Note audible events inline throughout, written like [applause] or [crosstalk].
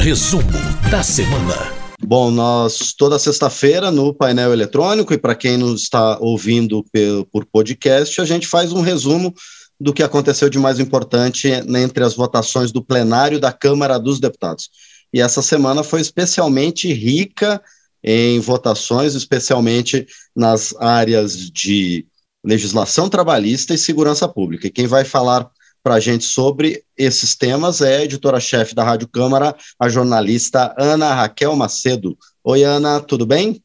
Resumo da semana. Bom, nós toda sexta-feira no painel eletrônico e para quem nos está ouvindo por podcast, a gente faz um resumo do que aconteceu de mais importante entre as votações do plenário da Câmara dos Deputados. E essa semana foi especialmente rica em votações, especialmente nas áreas de legislação trabalhista e segurança pública. E quem vai falar para a gente sobre esses temas é a editora-chefe da Rádio Câmara, a jornalista Ana Raquel Macedo. Oi, Ana, tudo bem?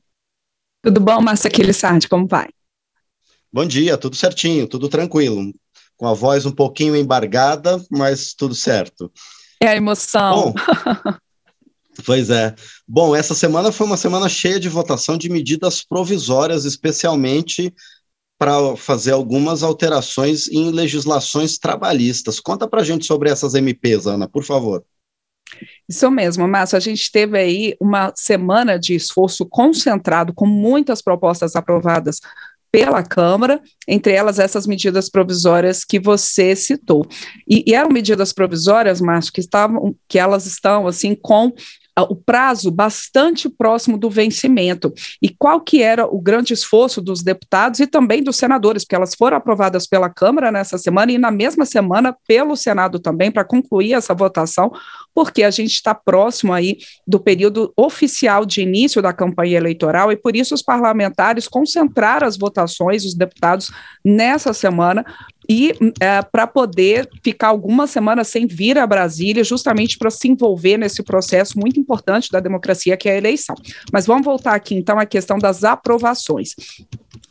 Tudo bom, Márcia Aquilissardi, como vai? Bom dia, tudo certinho, tudo tranquilo. Com a voz um pouquinho embargada, mas tudo certo. É a emoção. Bom, pois é. Bom, essa semana foi uma semana cheia de votação de medidas provisórias, especialmente para fazer algumas alterações em legislações trabalhistas. Conta para a gente sobre essas MPs, Ana, por favor. Isso mesmo, Márcio. A gente teve aí uma semana de esforço concentrado, com muitas propostas aprovadas pela Câmara, entre elas essas medidas provisórias que você citou. E, e eram medidas provisórias, Márcio, que estavam, que elas estão assim com o prazo bastante próximo do vencimento. E qual que era o grande esforço dos deputados e também dos senadores, porque elas foram aprovadas pela Câmara nessa semana e na mesma semana pelo Senado também, para concluir essa votação, porque a gente está próximo aí do período oficial de início da campanha eleitoral e por isso os parlamentares concentraram as votações, os deputados, nessa semana e é, para poder ficar algumas semanas sem vir a Brasília, justamente para se envolver nesse processo muito importante da democracia, que é a eleição. Mas vamos voltar aqui então à questão das aprovações.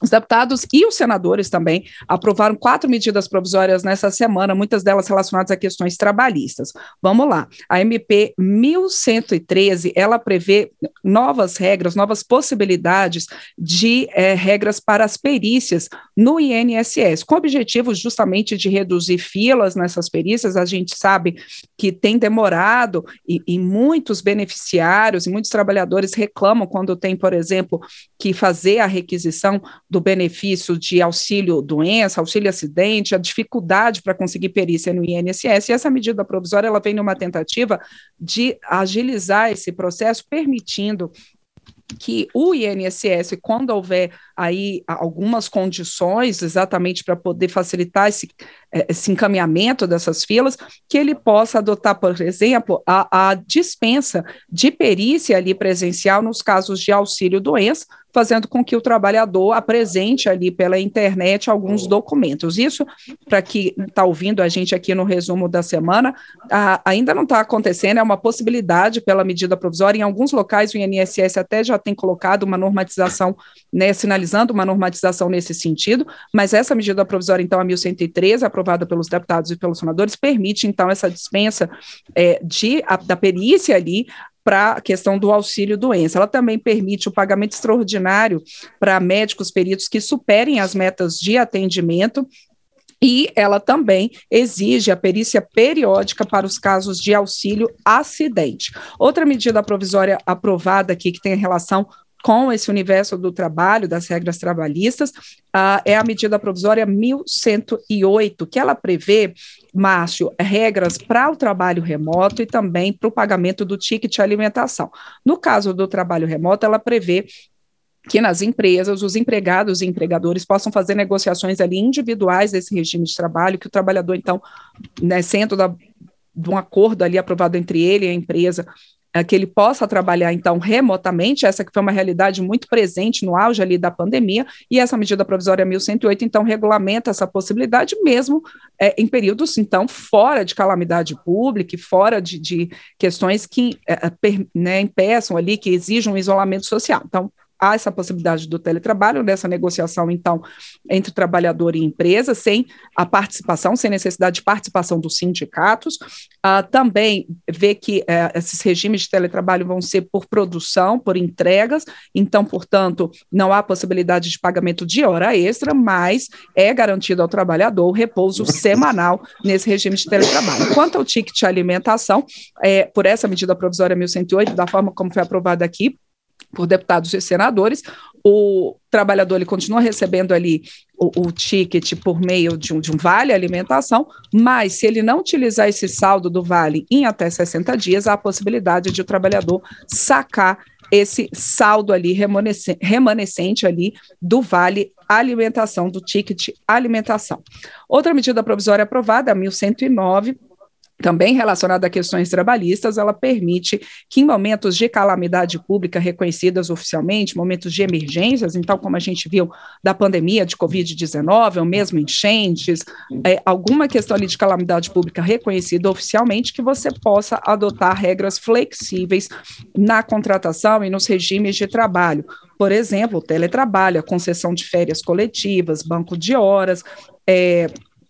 Os deputados e os senadores também aprovaram quatro medidas provisórias nessa semana, muitas delas relacionadas a questões trabalhistas. Vamos lá. A MP 1113, ela prevê novas regras, novas possibilidades de é, regras para as perícias no INSS, com o objetivo justamente de reduzir filas nessas perícias. A gente sabe que tem demorado e, e muitos beneficiários e muitos trabalhadores reclamam quando tem, por exemplo, que fazer a requisição do benefício de auxílio doença, auxílio acidente, a dificuldade para conseguir perícia no INSS, e essa medida provisória ela vem numa tentativa de agilizar esse processo, permitindo que o INSS, quando houver aí algumas condições exatamente para poder facilitar esse, esse, encaminhamento dessas filas, que ele possa adotar, por exemplo, a, a dispensa de perícia ali presencial nos casos de auxílio doença, fazendo com que o trabalhador apresente ali pela internet alguns documentos. Isso, para quem está ouvindo a gente aqui no resumo da semana, a, ainda não está acontecendo, é uma possibilidade pela medida provisória. Em alguns locais, o INSS até já tem colocado uma normatização, né, sinalizando uma normatização nesse sentido, mas essa medida provisória, então, a 1113, aprovada pelos deputados e pelos senadores, permite, então, essa dispensa é, de, a, da perícia ali para a questão do auxílio doença. Ela também permite o pagamento extraordinário para médicos peritos que superem as metas de atendimento e ela também exige a perícia periódica para os casos de auxílio acidente. Outra medida provisória aprovada aqui que tem relação com esse universo do trabalho, das regras trabalhistas, uh, é a medida provisória 1108, que ela prevê, Márcio, regras para o trabalho remoto e também para o pagamento do ticket alimentação. No caso do trabalho remoto, ela prevê que nas empresas os empregados e empregadores possam fazer negociações ali individuais desse regime de trabalho, que o trabalhador, então, né, sendo da, de um acordo ali aprovado entre ele e a empresa, é, que ele possa trabalhar, então, remotamente, essa que foi uma realidade muito presente no auge ali da pandemia, e essa medida provisória 1108, então, regulamenta essa possibilidade mesmo é, em períodos, então, fora de calamidade pública e fora de, de questões que é, per, né, impeçam ali, que exijam um isolamento social. Então, há essa possibilidade do teletrabalho, nessa negociação, então, entre trabalhador e empresa, sem a participação, sem necessidade de participação dos sindicatos. Uh, também vê que uh, esses regimes de teletrabalho vão ser por produção, por entregas, então, portanto, não há possibilidade de pagamento de hora extra, mas é garantido ao trabalhador o repouso [laughs] semanal nesse regime de teletrabalho. Quanto ao ticket de alimentação, é, por essa medida provisória 1108, da forma como foi aprovada aqui, por deputados e senadores. O trabalhador ele continua recebendo ali o, o ticket por meio de um, de um, vale alimentação, mas se ele não utilizar esse saldo do vale em até 60 dias, há a possibilidade de o trabalhador sacar esse saldo ali remanescente, remanescente ali do vale alimentação, do ticket alimentação. Outra medida provisória aprovada, a 1109, também relacionada a questões trabalhistas, ela permite que em momentos de calamidade pública reconhecidas oficialmente, momentos de emergências, então como a gente viu da pandemia de Covid-19, ou mesmo enchentes, é, alguma questão ali de calamidade pública reconhecida oficialmente, que você possa adotar regras flexíveis na contratação e nos regimes de trabalho. Por exemplo, o teletrabalho, a concessão de férias coletivas, banco de horas, é,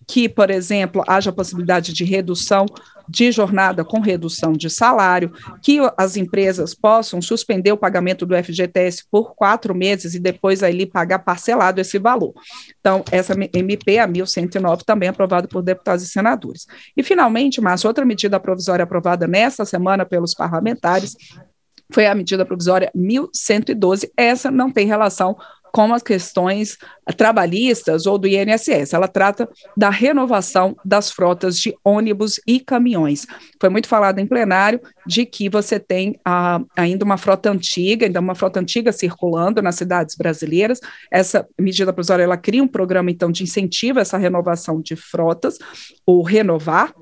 que, por exemplo, haja possibilidade de redução de jornada com redução de salário, que as empresas possam suspender o pagamento do FGTS por quatro meses e depois aí pagar parcelado esse valor. Então, essa MP, a 1109, também aprovada por deputados e senadores. E, finalmente, Márcio, outra medida provisória aprovada nesta semana pelos parlamentares foi a medida provisória 1112. Essa não tem relação com as questões trabalhistas ou do INSS. Ela trata da renovação das frotas de ônibus e caminhões. Foi muito falado em plenário de que você tem ainda uma frota antiga, ainda uma frota antiga circulando nas cidades brasileiras. Essa medida provisória ela cria um programa então de incentivo a essa renovação de frotas, o renovar,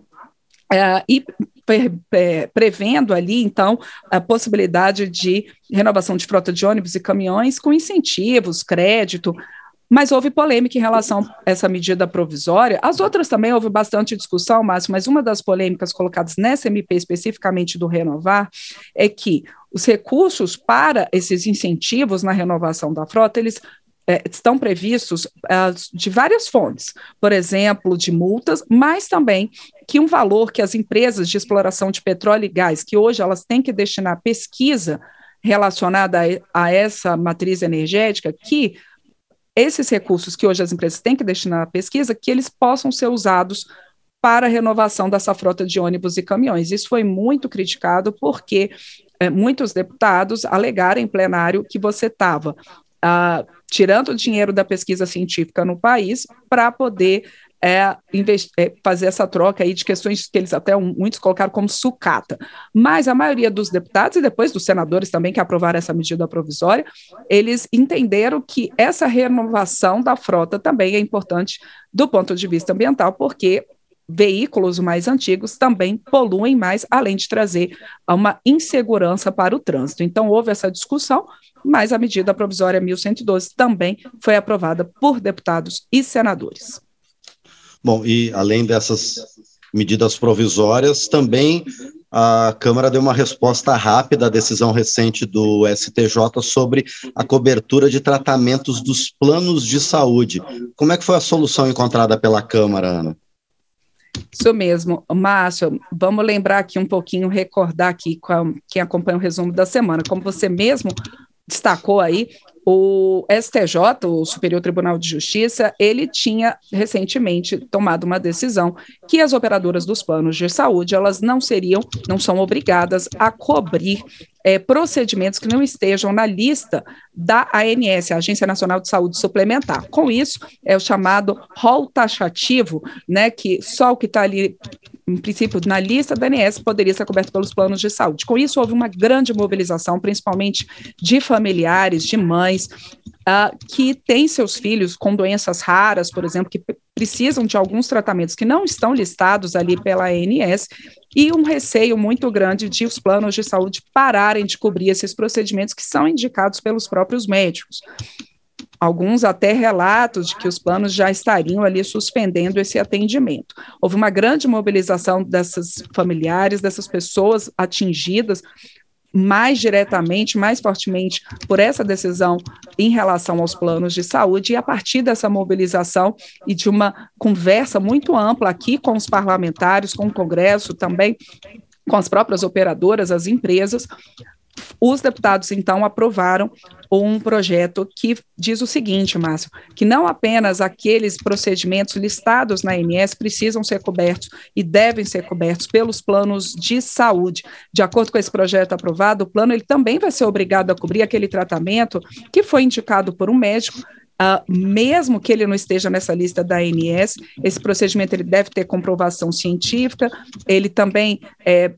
Uh, e pre, pre, prevendo ali, então, a possibilidade de renovação de frota de ônibus e caminhões com incentivos, crédito, mas houve polêmica em relação a essa medida provisória. As outras também houve bastante discussão, Márcio, mas uma das polêmicas colocadas nessa MP, especificamente do Renovar, é que os recursos para esses incentivos na renovação da frota, eles é, estão previstos é, de várias fontes, por exemplo, de multas, mas também que um valor que as empresas de exploração de petróleo e gás, que hoje elas têm que destinar pesquisa relacionada a, a essa matriz energética, que esses recursos que hoje as empresas têm que destinar à pesquisa, que eles possam ser usados para a renovação dessa frota de ônibus e caminhões. Isso foi muito criticado porque é, muitos deputados alegaram em plenário que você estava uh, tirando o dinheiro da pesquisa científica no país para poder é, é, fazer essa troca aí de questões que eles até muitos colocaram como sucata. Mas a maioria dos deputados e depois dos senadores também que aprovaram essa medida provisória, eles entenderam que essa renovação da frota também é importante do ponto de vista ambiental, porque veículos mais antigos também poluem mais, além de trazer uma insegurança para o trânsito. Então, houve essa discussão, mas a medida provisória 1112 também foi aprovada por deputados e senadores. Bom, e além dessas medidas provisórias, também a Câmara deu uma resposta rápida à decisão recente do STJ sobre a cobertura de tratamentos dos planos de saúde. Como é que foi a solução encontrada pela Câmara, Ana? Isso mesmo, Márcio, vamos lembrar aqui um pouquinho, recordar aqui com quem acompanha o resumo da semana, como você mesmo destacou aí, o STJ, o Superior Tribunal de Justiça, ele tinha recentemente tomado uma decisão que as operadoras dos planos de saúde, elas não seriam, não são obrigadas a cobrir é, procedimentos que não estejam na lista da ANS, Agência Nacional de Saúde Suplementar. Com isso, é o chamado rol taxativo, né, que só o que está ali em princípio, na lista da ANS poderia ser coberto pelos planos de saúde. Com isso, houve uma grande mobilização, principalmente de familiares, de mães, uh, que têm seus filhos com doenças raras, por exemplo, que precisam de alguns tratamentos que não estão listados ali pela ANS, e um receio muito grande de os planos de saúde pararem de cobrir esses procedimentos que são indicados pelos próprios médicos alguns até relatos de que os planos já estariam ali suspendendo esse atendimento. Houve uma grande mobilização dessas familiares, dessas pessoas atingidas mais diretamente, mais fortemente por essa decisão em relação aos planos de saúde, e a partir dessa mobilização e de uma conversa muito ampla aqui com os parlamentares, com o Congresso também, com as próprias operadoras, as empresas, os deputados, então, aprovaram um projeto que diz o seguinte, Márcio, que não apenas aqueles procedimentos listados na ANS precisam ser cobertos e devem ser cobertos pelos planos de saúde. De acordo com esse projeto aprovado, o plano ele também vai ser obrigado a cobrir aquele tratamento que foi indicado por um médico Uh, mesmo que ele não esteja nessa lista da ANS, esse procedimento ele deve ter comprovação científica, ele também é,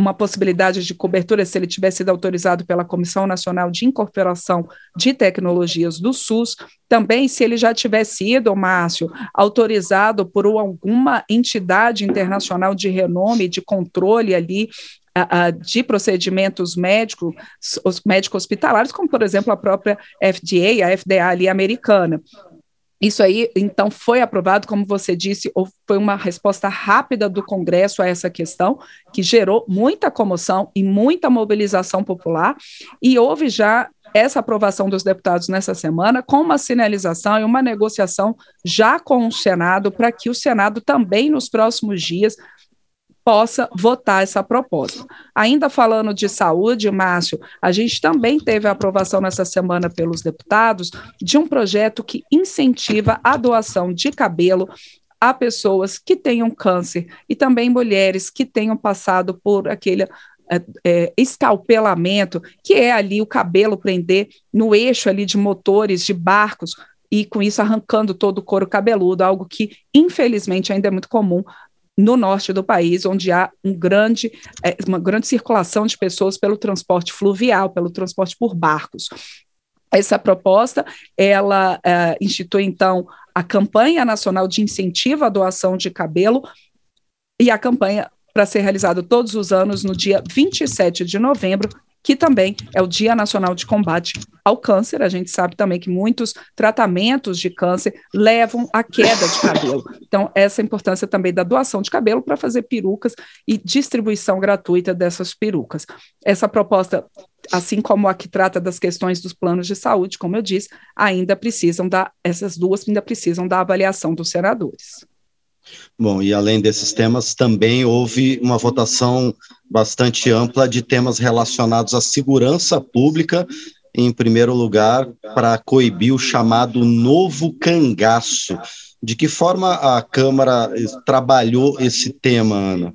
uma possibilidade de cobertura se ele tivesse sido autorizado pela Comissão Nacional de Incorporação de Tecnologias do SUS, também se ele já tivesse sido, Márcio, autorizado por alguma entidade internacional de renome, de controle ali de procedimentos médicos, os médicos hospitalares, como por exemplo a própria FDA, a FDA ali americana. Isso aí, então, foi aprovado, como você disse, foi uma resposta rápida do Congresso a essa questão, que gerou muita comoção e muita mobilização popular, e houve já essa aprovação dos deputados nessa semana, com uma sinalização e uma negociação já com o Senado, para que o Senado também, nos próximos dias, possa votar essa proposta. Ainda falando de saúde, Márcio, a gente também teve a aprovação nessa semana pelos deputados de um projeto que incentiva a doação de cabelo a pessoas que tenham câncer e também mulheres que tenham passado por aquele é, é, escalpelamento, que é ali o cabelo prender no eixo ali de motores de barcos e com isso arrancando todo o couro cabeludo, algo que infelizmente ainda é muito comum no norte do país, onde há um grande, é, uma grande circulação de pessoas pelo transporte fluvial, pelo transporte por barcos. Essa proposta, ela é, institui, então, a campanha nacional de incentivo à doação de cabelo e a campanha para ser realizada todos os anos no dia 27 de novembro, que também é o Dia Nacional de Combate ao Câncer. A gente sabe também que muitos tratamentos de câncer levam à queda de cabelo. Então, essa importância também da doação de cabelo para fazer perucas e distribuição gratuita dessas perucas. Essa proposta, assim como a que trata das questões dos planos de saúde, como eu disse, ainda precisam da, essas duas ainda precisam da avaliação dos senadores. Bom, e além desses temas, também houve uma votação bastante ampla de temas relacionados à segurança pública, em primeiro lugar, para coibir o chamado novo cangaço. De que forma a Câmara trabalhou esse tema, Ana?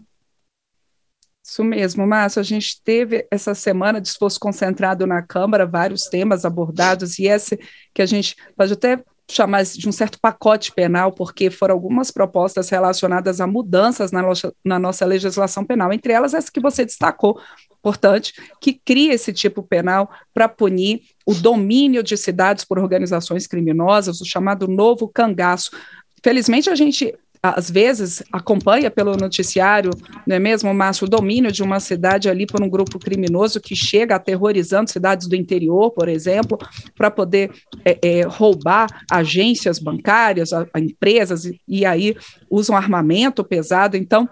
Isso mesmo, Márcio. A gente teve essa semana de esforço concentrado na Câmara, vários temas abordados, e esse que a gente pode até chamar de um certo pacote penal, porque foram algumas propostas relacionadas a mudanças na nossa, na nossa legislação penal, entre elas essa que você destacou, importante, que cria esse tipo penal para punir o domínio de cidades por organizações criminosas, o chamado novo cangaço. Felizmente, a gente às vezes acompanha pelo noticiário, não é mesmo, Márcio, o domínio de uma cidade ali por um grupo criminoso que chega aterrorizando cidades do interior, por exemplo, para poder é, é, roubar agências bancárias, a, a empresas, e, e aí usam armamento pesado. Então,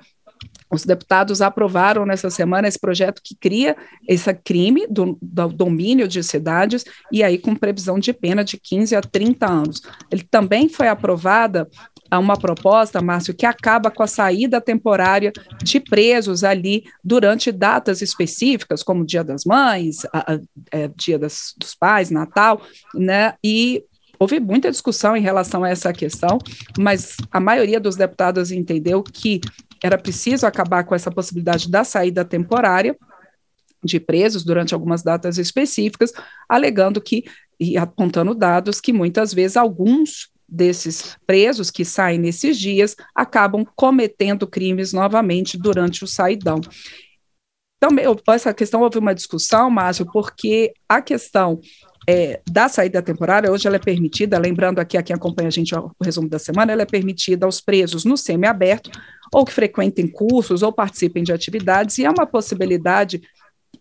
os deputados aprovaram nessa semana esse projeto que cria esse crime do, do, domínio de cidades e aí com previsão de pena de 15 a 30 anos. Ele também foi aprovada uma proposta, Márcio, que acaba com a saída temporária de presos ali durante datas específicas, como Dia das Mães, a, a, é, Dia das, dos Pais, Natal, né? E houve muita discussão em relação a essa questão, mas a maioria dos deputados entendeu que era preciso acabar com essa possibilidade da saída temporária de presos durante algumas datas específicas, alegando que e apontando dados que muitas vezes alguns desses presos que saem nesses dias acabam cometendo crimes novamente durante o saidão. Também essa questão houve uma discussão, Márcio, porque a questão é, da saída temporária, hoje ela é permitida, lembrando aqui a quem acompanha a gente o resumo da semana, ela é permitida aos presos no semiaberto, ou que frequentem cursos, ou participem de atividades, e é uma possibilidade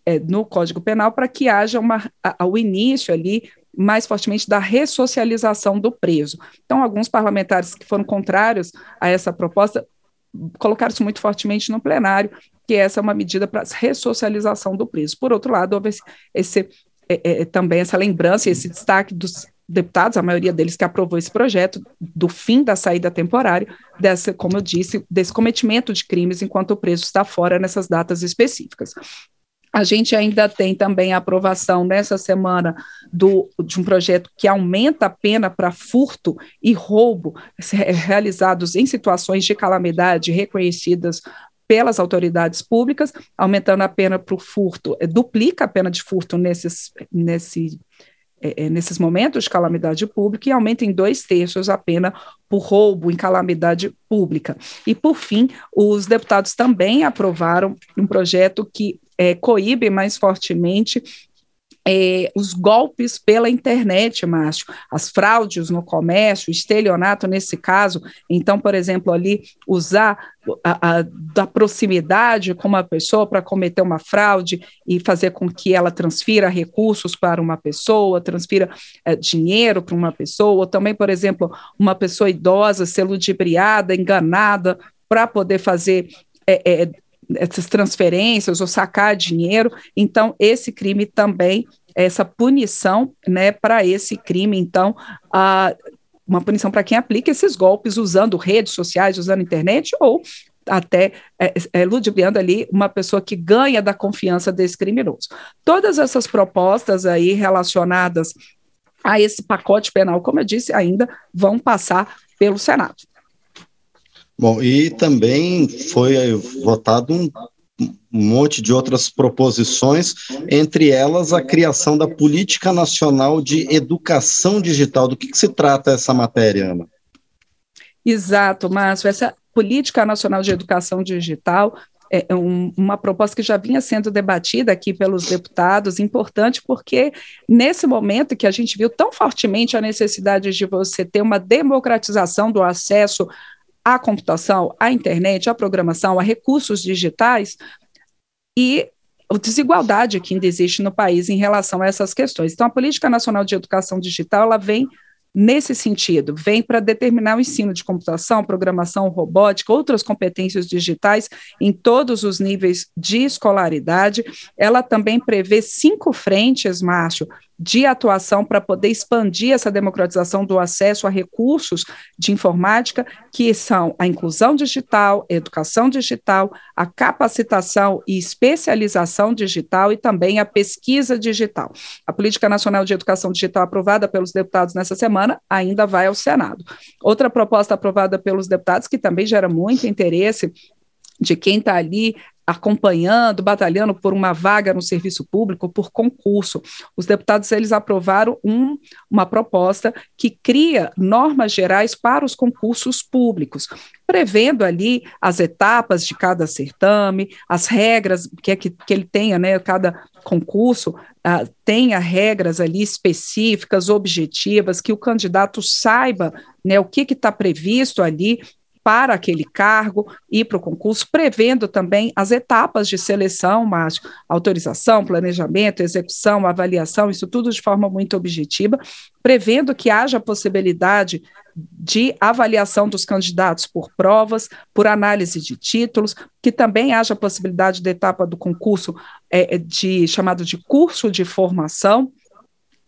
é, no Código Penal para que haja uma, ao início ali mais fortemente da ressocialização do preso. Então, alguns parlamentares que foram contrários a essa proposta colocaram isso muito fortemente no plenário, que essa é uma medida para ressocialização do preso. Por outro lado, houve esse, esse é, é, também essa lembrança, esse destaque dos deputados, a maioria deles que aprovou esse projeto, do fim da saída temporária, dessa, como eu disse, desse cometimento de crimes enquanto o preso está fora nessas datas específicas. A gente ainda tem também a aprovação nessa semana do, de um projeto que aumenta a pena para furto e roubo realizados em situações de calamidade reconhecidas pelas autoridades públicas, aumentando a pena para o furto, é, duplica a pena de furto nesses, nesse, é, é, nesses momentos de calamidade pública e aumenta em dois terços a pena por roubo em calamidade pública. E, por fim, os deputados também aprovaram um projeto que é, coíbe mais fortemente é, os golpes pela internet, Márcio, as fraudes no comércio, estelionato nesse caso. Então, por exemplo, ali usar a, a, da proximidade com uma pessoa para cometer uma fraude e fazer com que ela transfira recursos para uma pessoa, transfira é, dinheiro para uma pessoa, ou também, por exemplo, uma pessoa idosa ser ludibriada, enganada para poder fazer é, é, essas transferências ou sacar dinheiro. Então, esse crime também, essa punição, né, para esse crime, então, a, uma punição para quem aplica esses golpes usando redes sociais, usando internet ou até é, é, ludibriando ali uma pessoa que ganha da confiança desse criminoso. Todas essas propostas aí relacionadas a esse pacote penal, como eu disse, ainda vão passar pelo Senado. Bom, e também foi votado um, monte de outras proposições, entre elas a criação da Política Nacional de Educação Digital. Do que, que se trata essa matéria, Ana? Exato, Márcio. Essa Política Nacional de Educação Digital é, é um, uma proposta que já vinha sendo debatida aqui pelos deputados, importante porque nesse momento que a gente viu tão fortemente a necessidade de você ter uma democratização do acesso à computação, à internet, à programação, a recursos digitais e a desigualdade que ainda existe no país em relação a essas questões. Então, a Política Nacional de Educação Digital ela vem nesse sentido, vem para determinar o ensino de computação, programação, robótica, outras competências digitais em todos os níveis de escolaridade. Ela também prevê cinco frentes, Márcio, de atuação para poder expandir essa democratização do acesso a recursos de informática, que são a inclusão digital, a educação digital, a capacitação e especialização digital e também a pesquisa digital. A Política Nacional de Educação Digital aprovada pelos deputados nessa semana ainda vai ao Senado. Outra proposta aprovada pelos deputados que também gera muito interesse de quem está ali acompanhando, batalhando por uma vaga no serviço público, por concurso. Os deputados eles aprovaram um, uma proposta que cria normas gerais para os concursos públicos, prevendo ali as etapas de cada certame, as regras que, é que, que ele tenha, né, cada concurso uh, tenha regras ali específicas, objetivas, que o candidato saiba né, o que está previsto ali para aquele cargo e para o concurso, prevendo também as etapas de seleção, mas autorização, planejamento, execução, avaliação, isso tudo de forma muito objetiva, prevendo que haja possibilidade de avaliação dos candidatos por provas, por análise de títulos, que também haja possibilidade da etapa do concurso é, de chamado de curso de formação,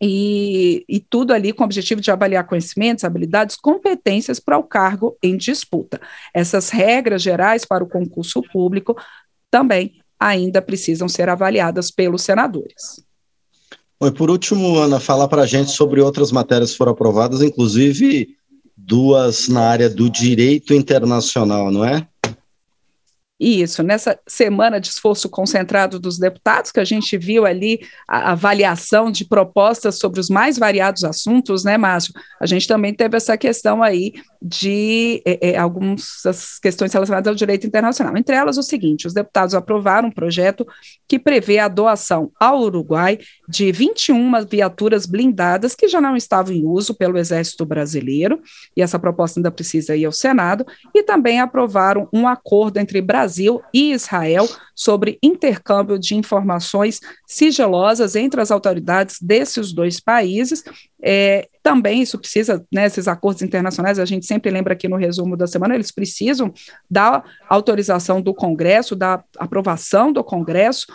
e, e, tudo ali com o objetivo de avaliar conhecimentos, habilidades, competências para o cargo em disputa. Essas regras gerais para o concurso público também ainda precisam ser avaliadas pelos senadores. E por último, Ana, falar para a gente sobre outras matérias que foram aprovadas, inclusive duas na área do direito internacional, não é? Isso, nessa semana de esforço concentrado dos deputados, que a gente viu ali a avaliação de propostas sobre os mais variados assuntos, né, Márcio? A gente também teve essa questão aí de é, é, algumas questões relacionadas ao direito internacional. Entre elas, o seguinte: os deputados aprovaram um projeto que prevê a doação ao Uruguai de 21 viaturas blindadas que já não estavam em uso pelo Exército Brasileiro, e essa proposta ainda precisa ir ao Senado, e também aprovaram um acordo entre Brasil Brasil e Israel sobre intercâmbio de informações sigilosas entre as autoridades desses dois países. É, também isso precisa, né, esses acordos internacionais, a gente sempre lembra aqui no resumo da semana, eles precisam da autorização do Congresso, da aprovação do Congresso,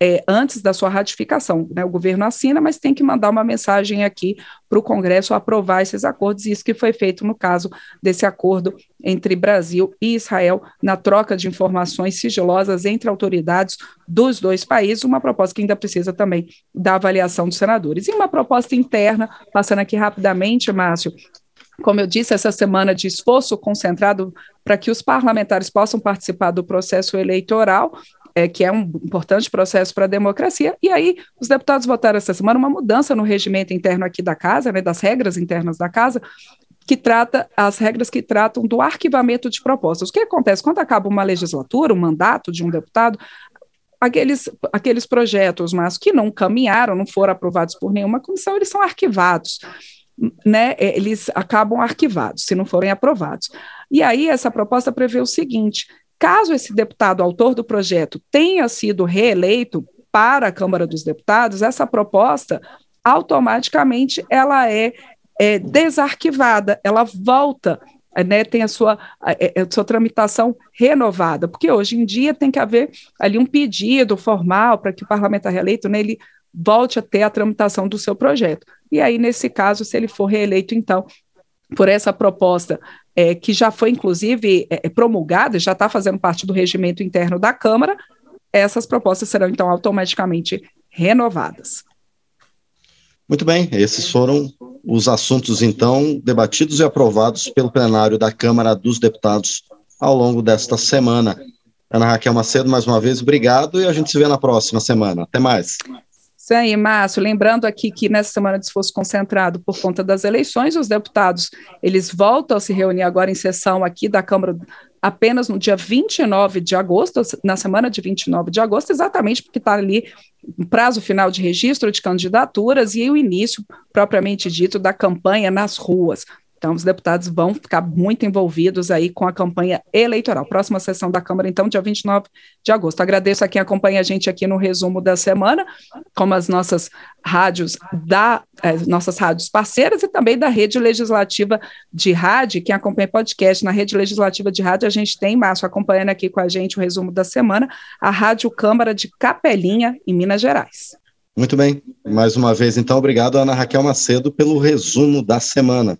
é, antes da sua ratificação. Né? O governo assina, mas tem que mandar uma mensagem aqui para o Congresso aprovar esses acordos, e isso que foi feito no caso desse acordo entre Brasil e Israel na troca de informações sigilosas entre autoridades dos dois países, uma proposta que ainda precisa também da avaliação dos senadores. E uma proposta interna, passando aqui rapidamente, Márcio, como eu disse, essa semana de esforço concentrado para que os parlamentares possam participar do processo eleitoral, é, que é um importante processo para a democracia. E aí, os deputados votaram essa semana uma mudança no regimento interno aqui da casa, né, das regras internas da casa, que trata as regras que tratam do arquivamento de propostas. O que acontece quando acaba uma legislatura, um mandato de um deputado, aqueles, aqueles projetos, mas que não caminharam, não foram aprovados por nenhuma comissão, eles são arquivados né, é, eles acabam arquivados, se não forem aprovados. E aí essa proposta prevê o seguinte: caso esse deputado autor do projeto tenha sido reeleito para a Câmara dos Deputados, essa proposta automaticamente ela é, é desarquivada, ela volta né, tem a sua, a, a, sua tramitação renovada, porque hoje em dia tem que haver ali um pedido formal para que o parlamentar reeleito né, ele volte a ter a tramitação do seu projeto. E aí, nesse caso, se ele for reeleito, então, por essa proposta, é, que já foi, inclusive, é, é promulgada, já está fazendo parte do regimento interno da Câmara, essas propostas serão, então, automaticamente renovadas. Muito bem, esses foram os assuntos, então, debatidos e aprovados pelo plenário da Câmara dos Deputados ao longo desta semana. Ana Raquel Macedo, mais uma vez, obrigado e a gente se vê na próxima semana. Até mais. Isso aí, Márcio. Lembrando aqui que nessa semana de esforço concentrado por conta das eleições, os deputados eles voltam a se reunir agora em sessão aqui da Câmara apenas no dia 29 de agosto, na semana de 29 de agosto, exatamente porque está ali o prazo final de registro de candidaturas e o início, propriamente dito, da campanha nas ruas. Então, os deputados vão ficar muito envolvidos aí com a campanha eleitoral. Próxima sessão da Câmara, então, dia 29 de agosto. Agradeço a quem acompanha a gente aqui no resumo da semana, como as nossas rádios da eh, nossas rádios parceiras e também da rede legislativa de rádio. Quem acompanha podcast na rede legislativa de rádio, a gente tem, Márcio, acompanhando aqui com a gente o resumo da semana, a Rádio Câmara de Capelinha, em Minas Gerais. Muito bem. Mais uma vez, então, obrigado, Ana Raquel Macedo, pelo resumo da semana.